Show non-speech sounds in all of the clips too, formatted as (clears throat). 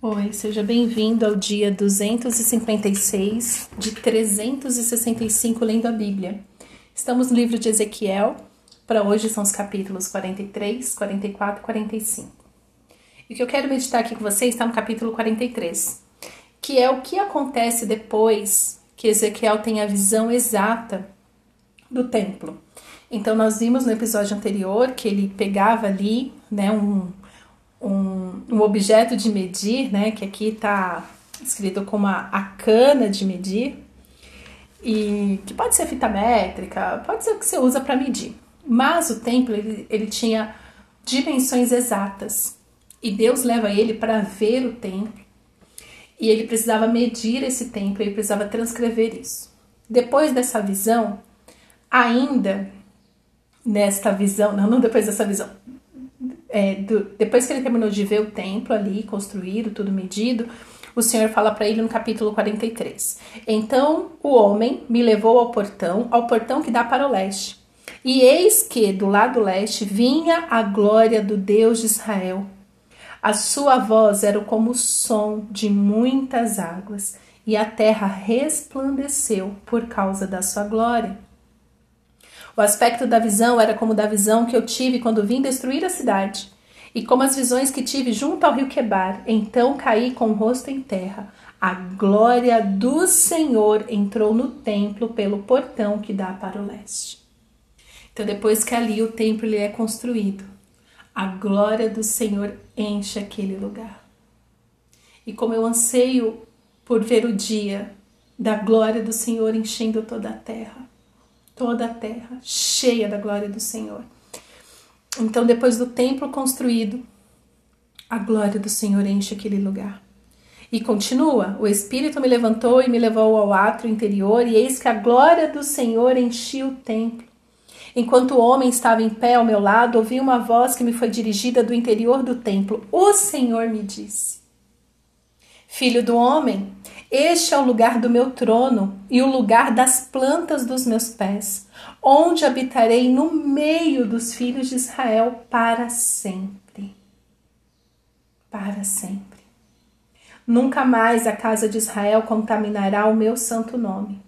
Oi, seja bem-vindo ao dia 256 de 365 lendo a Bíblia. Estamos no livro de Ezequiel, para hoje são os capítulos 43, 44 e 45. E o que eu quero meditar aqui com vocês está no capítulo 43, que é o que acontece depois que Ezequiel tem a visão exata do templo. Então, nós vimos no episódio anterior que ele pegava ali né, um um, um objeto de medir, né, que aqui está escrito como a, a cana de medir, e que pode ser fita métrica, pode ser o que você usa para medir. Mas o templo ele, ele tinha dimensões exatas e Deus leva ele para ver o templo e ele precisava medir esse templo, ele precisava transcrever isso. Depois dessa visão, ainda nesta visão, não, não depois dessa visão, é, do, depois que ele terminou de ver o templo ali, construído, tudo medido, o Senhor fala para ele no capítulo 43. Então o homem me levou ao portão, ao portão que dá para o leste. E eis que do lado leste vinha a glória do Deus de Israel. A sua voz era como o som de muitas águas, e a terra resplandeceu por causa da sua glória. O aspecto da visão era como da visão que eu tive quando vim destruir a cidade, e como as visões que tive junto ao rio Quebar. Então caí com o rosto em terra. A glória do Senhor entrou no templo pelo portão que dá para o leste. Então, depois que ali o templo ele é construído, a glória do Senhor enche aquele lugar. E como eu anseio por ver o dia da glória do Senhor enchendo toda a terra, toda a terra cheia da glória do Senhor. Então, depois do templo construído, a glória do Senhor enche aquele lugar. E continua: O Espírito me levantou e me levou ao átrio interior, e eis que a glória do Senhor enchia o templo. Enquanto o homem estava em pé ao meu lado, ouvi uma voz que me foi dirigida do interior do templo. O Senhor me disse: Filho do homem, este é o lugar do meu trono e o lugar das plantas dos meus pés, onde habitarei no meio dos filhos de Israel para sempre. Para sempre. Nunca mais a casa de Israel contaminará o meu santo nome.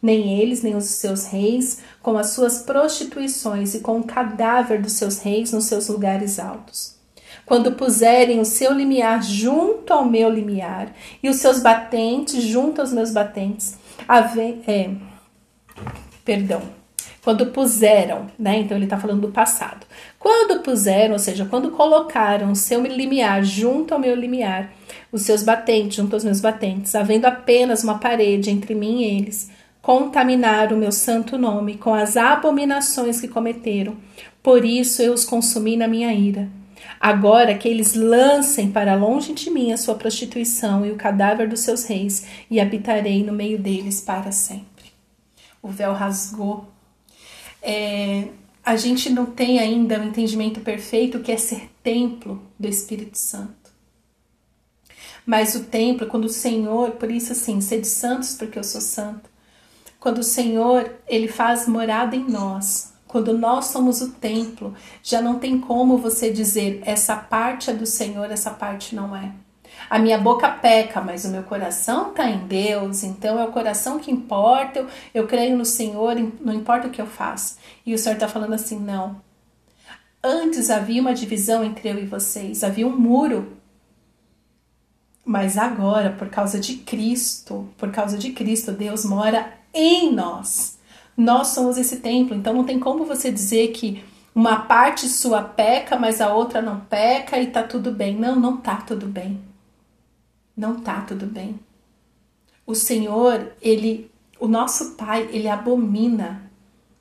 Nem eles, nem os seus reis, com as suas prostituições e com o cadáver dos seus reis nos seus lugares altos quando puserem o seu limiar junto ao meu limiar e os seus batentes junto aos meus batentes, ave, é, perdão, quando puseram, né? Então ele está falando do passado. Quando puseram, ou seja, quando colocaram o seu limiar junto ao meu limiar, os seus batentes junto aos meus batentes, havendo apenas uma parede entre mim e eles, contaminaram o meu santo nome com as abominações que cometeram. Por isso eu os consumi na minha ira. Agora que eles lancem para longe de mim a sua prostituição e o cadáver dos seus reis, e habitarei no meio deles para sempre. O véu rasgou. É, a gente não tem ainda o um entendimento perfeito que é ser templo do Espírito Santo. Mas o templo, quando o Senhor, por isso assim, sede santos porque eu sou santo. Quando o Senhor, ele faz morada em nós, quando nós somos o templo, já não tem como você dizer essa parte é do Senhor, essa parte não é. A minha boca peca, mas o meu coração está em Deus, então é o coração que importa. Eu, eu creio no Senhor, não importa o que eu faço. E o Senhor está falando assim: não. Antes havia uma divisão entre eu e vocês, havia um muro. Mas agora, por causa de Cristo, por causa de Cristo, Deus mora em nós. Nós somos esse templo, então não tem como você dizer que uma parte sua peca, mas a outra não peca e tá tudo bem. Não, não tá tudo bem. Não tá tudo bem. O Senhor, ele, o nosso Pai, ele abomina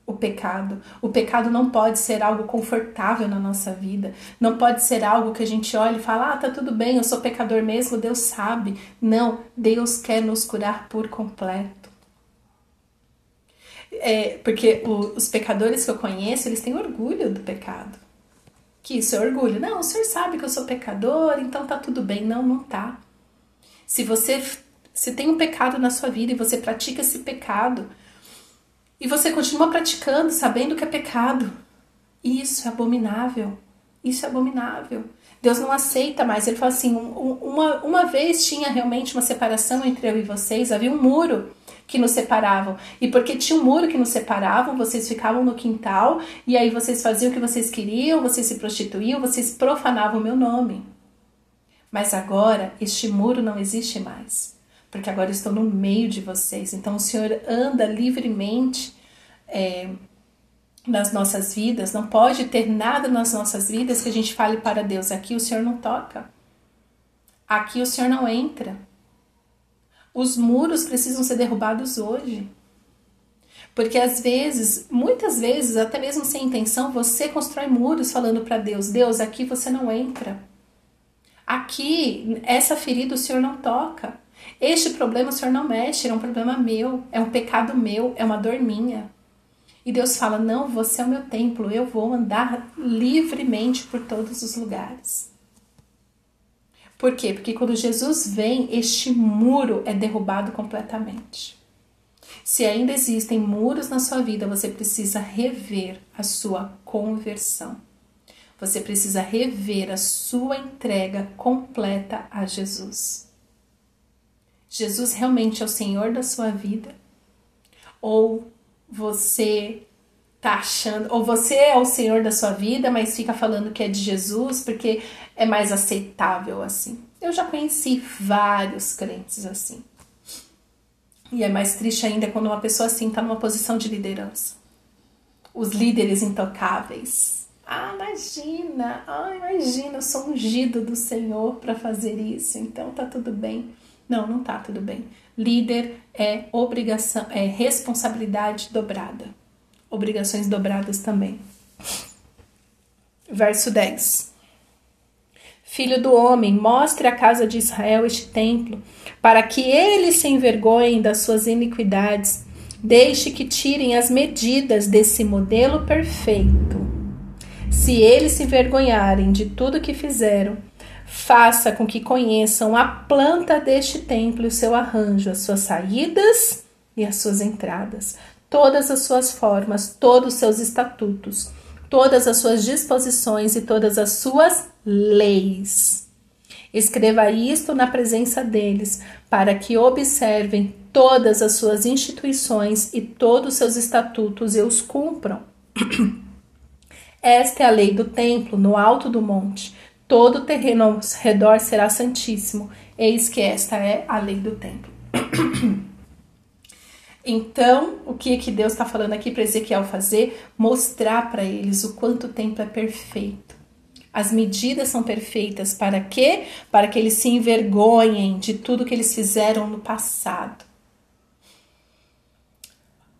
o pecado. O pecado não pode ser algo confortável na nossa vida. Não pode ser algo que a gente olha e fala: "Ah, tá tudo bem, eu sou pecador mesmo, Deus sabe". Não, Deus quer nos curar por completo. É, porque o, os pecadores que eu conheço, eles têm orgulho do pecado. Que isso é orgulho. Não, o senhor sabe que eu sou pecador, então tá tudo bem. Não, não tá. Se você se tem um pecado na sua vida e você pratica esse pecado, e você continua praticando sabendo que é pecado, isso é abominável. Isso é abominável. Deus não aceita mais. Ele fala assim: uma, uma vez tinha realmente uma separação entre eu e vocês, havia um muro que nos separavam. E porque tinha um muro que nos separavam, vocês ficavam no quintal e aí vocês faziam o que vocês queriam, vocês se prostituíam, vocês profanavam o meu nome. Mas agora este muro não existe mais, porque agora estou no meio de vocês. Então o Senhor anda livremente. É, nas nossas vidas, não pode ter nada nas nossas vidas que a gente fale para Deus: aqui o Senhor não toca, aqui o Senhor não entra. Os muros precisam ser derrubados hoje. Porque às vezes, muitas vezes, até mesmo sem intenção, você constrói muros falando para Deus: Deus, aqui você não entra. Aqui, essa ferida o Senhor não toca. Este problema o Senhor não mexe, é um problema meu, é um pecado meu, é uma dor minha. E Deus fala: Não, você é o meu templo, eu vou andar livremente por todos os lugares. Por quê? Porque quando Jesus vem, este muro é derrubado completamente. Se ainda existem muros na sua vida, você precisa rever a sua conversão. Você precisa rever a sua entrega completa a Jesus. Jesus realmente é o Senhor da sua vida? Ou você tá achando, ou você é o Senhor da sua vida, mas fica falando que é de Jesus porque é mais aceitável assim. Eu já conheci vários crentes assim. E é mais triste ainda quando uma pessoa assim está numa posição de liderança. Os líderes intocáveis. Ah, imagina, ah, imagina, eu sou ungido do Senhor para fazer isso, então tá tudo bem. Não, não tá tudo bem. Líder é obrigação, é responsabilidade dobrada. Obrigações dobradas também. Verso 10. Filho do homem, mostre à casa de Israel este templo, para que eles se envergonhem das suas iniquidades. Deixe que tirem as medidas desse modelo perfeito. Se eles se envergonharem de tudo que fizeram, faça com que conheçam a planta deste templo e o seu arranjo, as suas saídas e as suas entradas, todas as suas formas, todos os seus estatutos, todas as suas disposições e todas as suas leis. Escreva isto na presença deles, para que observem todas as suas instituições e todos os seus estatutos e os cumpram. (clears throat) Esta é a lei do templo no alto do monte Todo o terreno ao redor será santíssimo. Eis que esta é a lei do templo. (clears throat) Então, o que que Deus está falando aqui para Ezequiel fazer? Mostrar para eles o quanto o templo é perfeito. As medidas são perfeitas para quê? Para que eles se envergonhem de tudo que eles fizeram no passado.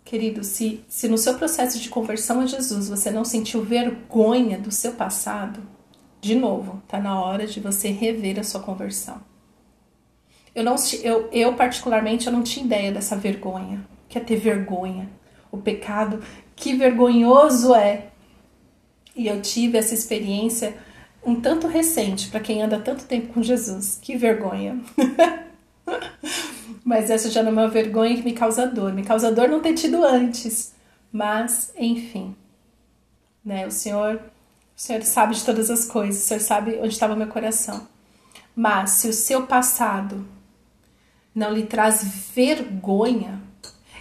Querido, se, se no seu processo de conversão a Jesus você não sentiu vergonha do seu passado, de novo, tá na hora de você rever a sua conversão. Eu não eu, eu particularmente eu não tinha ideia dessa vergonha, que é ter vergonha. O pecado, que vergonhoso é. E eu tive essa experiência um tanto recente para quem anda tanto tempo com Jesus. Que vergonha. (laughs) Mas essa já não é uma vergonha que me causa dor. Me causa dor não ter tido antes. Mas, enfim, né? O Senhor o Senhor sabe de todas as coisas, o Senhor sabe onde estava meu coração. Mas se o seu passado não lhe traz vergonha,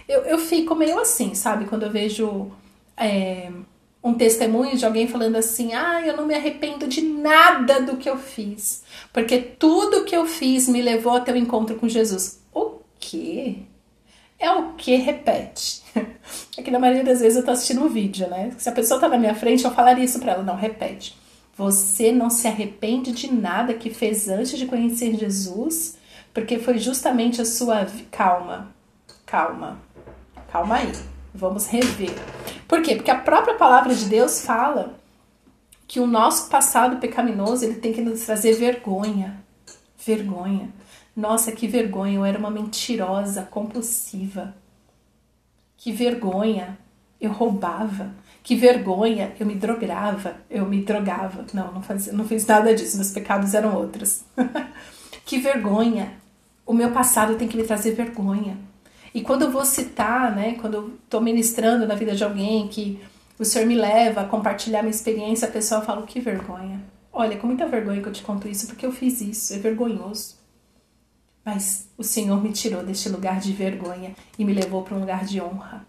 eu, eu fico meio assim, sabe? Quando eu vejo é, um testemunho de alguém falando assim: ah, eu não me arrependo de nada do que eu fiz, porque tudo que eu fiz me levou até o encontro com Jesus. O quê? É o que repete. (laughs) É que na maioria das vezes eu tô assistindo um vídeo, né? Se a pessoa tá na minha frente, eu falaria isso pra ela. Não, repete. Você não se arrepende de nada que fez antes de conhecer Jesus, porque foi justamente a sua. Calma, calma, calma aí. Vamos rever. Por quê? Porque a própria palavra de Deus fala que o nosso passado pecaminoso ele tem que nos trazer vergonha. Vergonha. Nossa, que vergonha, eu era uma mentirosa, compulsiva. Que vergonha, eu roubava. Que vergonha, eu me drogava, eu me drogava. Não, não, fazia, não fiz nada disso, meus pecados eram outros. (laughs) que vergonha, o meu passado tem que me trazer vergonha. E quando eu vou citar, né, quando eu estou ministrando na vida de alguém que o Senhor me leva a compartilhar minha experiência, a pessoa fala: que vergonha. Olha, com muita vergonha que eu te conto isso, porque eu fiz isso, é vergonhoso. Mas o Senhor me tirou deste lugar de vergonha e me levou para um lugar de honra.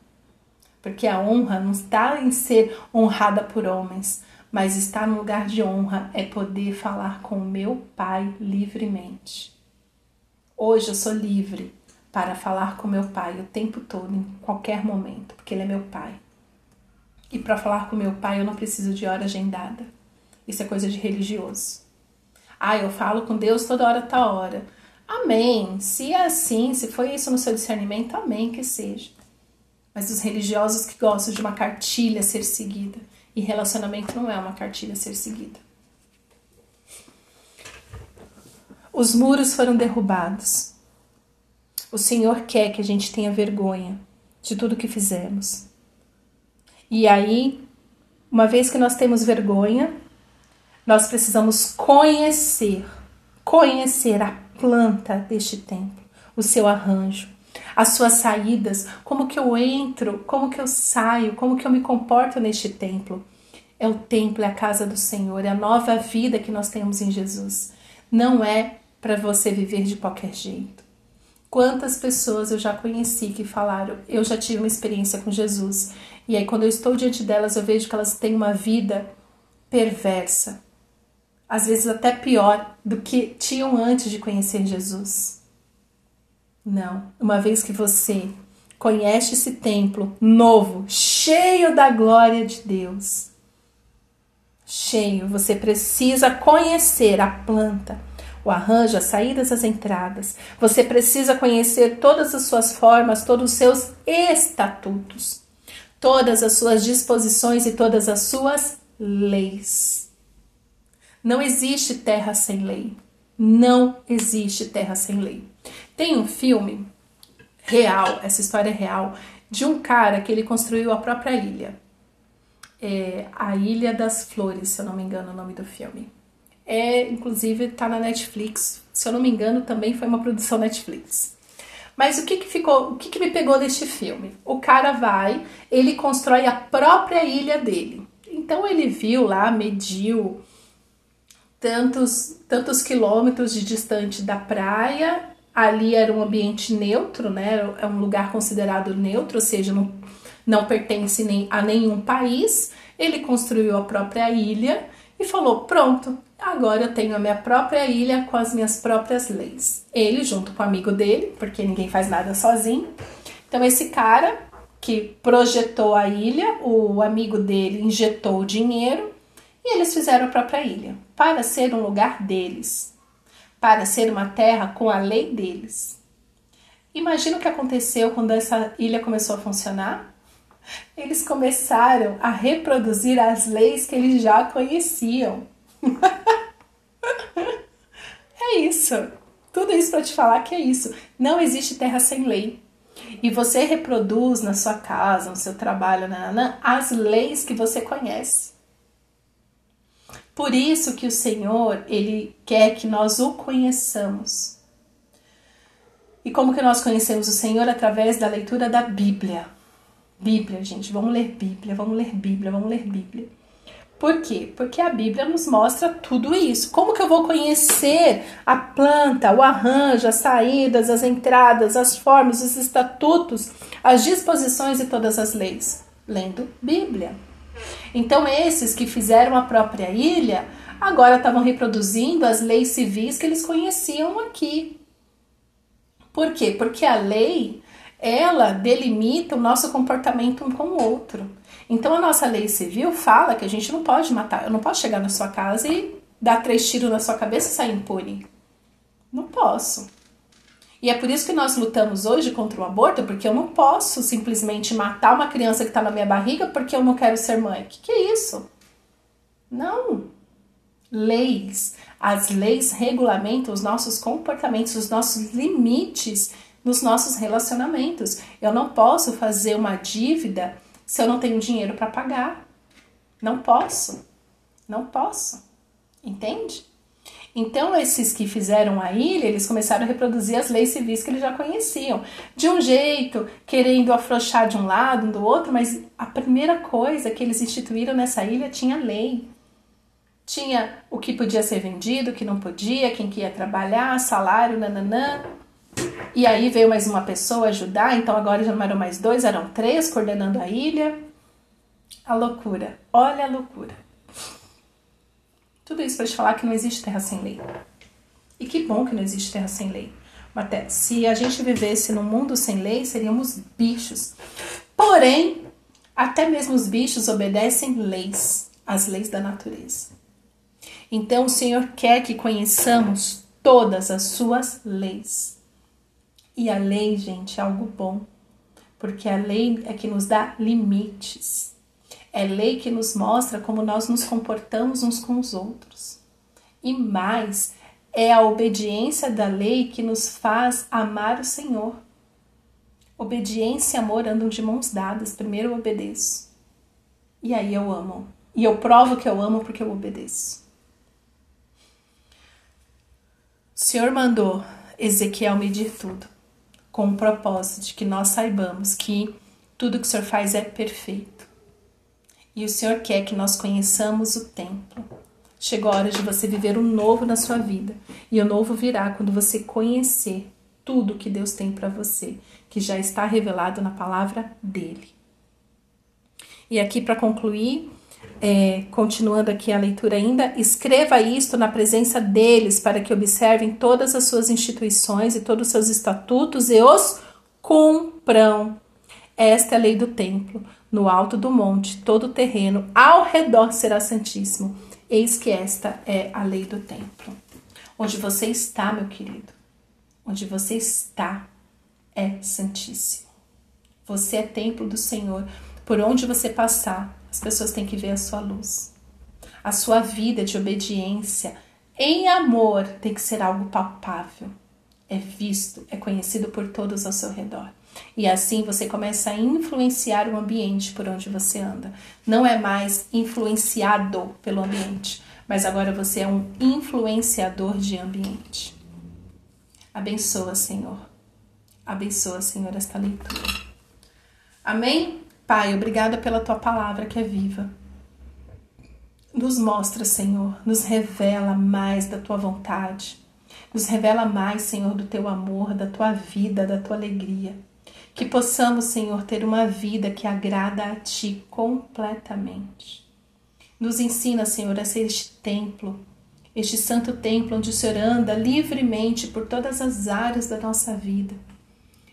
Porque a honra não está em ser honrada por homens, mas estar no lugar de honra é poder falar com o meu Pai livremente. Hoje eu sou livre para falar com meu Pai o tempo todo, em qualquer momento, porque Ele é meu Pai. E para falar com meu Pai eu não preciso de hora agendada. Isso é coisa de religioso. Ah, eu falo com Deus toda hora, tá hora. Amém. Se é assim, se foi isso no seu discernimento, amém que seja. Mas os religiosos que gostam de uma cartilha ser seguida, e relacionamento não é uma cartilha ser seguida. Os muros foram derrubados. O Senhor quer que a gente tenha vergonha de tudo que fizemos. E aí, uma vez que nós temos vergonha, nós precisamos conhecer, conhecer a planta deste templo, o seu arranjo, as suas saídas, como que eu entro, como que eu saio, como que eu me comporto neste templo. É o templo, é a casa do Senhor, é a nova vida que nós temos em Jesus. Não é para você viver de qualquer jeito. Quantas pessoas eu já conheci que falaram, eu já tive uma experiência com Jesus. E aí, quando eu estou diante delas, eu vejo que elas têm uma vida perversa. Às vezes até pior do que tinham antes de conhecer Jesus. Não. Uma vez que você conhece esse templo novo, cheio da glória de Deus, cheio, você precisa conhecer a planta, o arranjo, as saídas, as entradas. Você precisa conhecer todas as suas formas, todos os seus estatutos, todas as suas disposições e todas as suas leis. Não existe terra sem lei. Não existe terra sem lei. Tem um filme real, essa história é real, de um cara que ele construiu a própria ilha. É a Ilha das Flores, se eu não me engano o nome do filme. É, inclusive, tá na Netflix. Se eu não me engano, também foi uma produção Netflix. Mas o que, que ficou, o que, que me pegou deste filme? O cara vai, ele constrói a própria ilha dele. Então ele viu lá, mediu tantos, tantos quilômetros de distante da praia ali era um ambiente neutro, né? É um lugar considerado neutro, ou seja, não, não pertence nem a nenhum país. Ele construiu a própria ilha e falou: pronto, agora eu tenho a minha própria ilha com as minhas próprias leis. Ele, junto com o amigo dele, porque ninguém faz nada sozinho. Então, esse cara que projetou a ilha, o amigo dele injetou o dinheiro e eles fizeram a própria ilha para ser um lugar deles para ser uma terra com a lei deles. Imagina o que aconteceu quando essa ilha começou a funcionar? Eles começaram a reproduzir as leis que eles já conheciam. (laughs) é isso. Tudo isso para te falar que é isso. Não existe terra sem lei. E você reproduz na sua casa, no seu trabalho, nanana, as leis que você conhece. Por isso que o Senhor, ele quer que nós o conheçamos. E como que nós conhecemos o Senhor através da leitura da Bíblia? Bíblia, gente, vamos ler Bíblia, vamos ler Bíblia, vamos ler Bíblia. Por quê? Porque a Bíblia nos mostra tudo isso. Como que eu vou conhecer a planta, o arranjo, as saídas, as entradas, as formas, os estatutos, as disposições e todas as leis? Lendo Bíblia. Então, esses que fizeram a própria ilha agora estavam reproduzindo as leis civis que eles conheciam aqui. Por quê? Porque a lei ela delimita o nosso comportamento um com o outro. Então a nossa lei civil fala que a gente não pode matar, eu não posso chegar na sua casa e dar três tiros na sua cabeça e sair impune. Não posso. E é por isso que nós lutamos hoje contra o aborto, porque eu não posso simplesmente matar uma criança que está na minha barriga porque eu não quero ser mãe. Que, que é isso? Não. Leis. As leis regulamentam os nossos comportamentos, os nossos limites nos nossos relacionamentos. Eu não posso fazer uma dívida se eu não tenho dinheiro para pagar. Não posso. Não posso. Entende? Então, esses que fizeram a ilha, eles começaram a reproduzir as leis civis que eles já conheciam. De um jeito, querendo afrouxar de um lado, do outro, mas a primeira coisa que eles instituíram nessa ilha tinha lei. Tinha o que podia ser vendido, o que não podia, quem que ia trabalhar, salário, nananã. E aí veio mais uma pessoa ajudar, então agora já não eram mais dois, eram três coordenando a ilha. A loucura, olha a loucura. Tudo isso para te falar que não existe terra sem lei. E que bom que não existe terra sem lei. Até se a gente vivesse num mundo sem lei, seríamos bichos. Porém, até mesmo os bichos obedecem leis, as leis da natureza. Então, o Senhor quer que conheçamos todas as suas leis. E a lei, gente, é algo bom, porque a lei é que nos dá limites. É lei que nos mostra como nós nos comportamos uns com os outros. E mais, é a obediência da lei que nos faz amar o Senhor. Obediência e amor andam de mãos dadas. Primeiro eu obedeço. E aí eu amo. E eu provo que eu amo porque eu obedeço. O Senhor mandou Ezequiel medir tudo, com o propósito de que nós saibamos que tudo que o Senhor faz é perfeito e o Senhor quer que nós conheçamos o templo. Chegou a hora de você viver o novo na sua vida. E o novo virá quando você conhecer tudo que Deus tem para você, que já está revelado na palavra dele. E aqui para concluir, é, continuando aqui a leitura ainda, escreva isto na presença deles para que observem todas as suas instituições e todos os seus estatutos e os cumpram. Esta é a lei do templo no alto do monte, todo o terreno ao redor será santíssimo. Eis que esta é a lei do templo. Onde você está, meu querido, onde você está é santíssimo. Você é templo do Senhor. Por onde você passar, as pessoas têm que ver a sua luz. A sua vida de obediência em amor tem que ser algo palpável. É visto, é conhecido por todos ao seu redor. E assim você começa a influenciar o ambiente por onde você anda. Não é mais influenciado pelo ambiente, mas agora você é um influenciador de ambiente. Abençoa, Senhor. Abençoa, Senhor, esta leitura. Amém? Pai, obrigada pela tua palavra que é viva. Nos mostra, Senhor, nos revela mais da tua vontade. Nos revela mais, Senhor, do teu amor, da tua vida, da tua alegria. Que possamos, Senhor, ter uma vida que agrada a Ti completamente. Nos ensina, Senhor, a ser este templo, este santo templo onde o Senhor anda livremente por todas as áreas da nossa vida.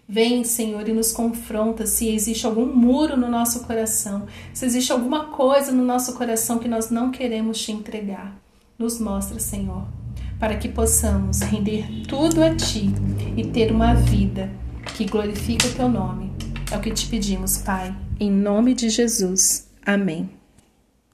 Vem, Senhor, e nos confronta se existe algum muro no nosso coração, se existe alguma coisa no nosso coração que nós não queremos te entregar. Nos mostra, Senhor, para que possamos render tudo a Ti e ter uma vida que glorifica o teu nome. É o que te pedimos, Pai, em nome de Jesus. Amém.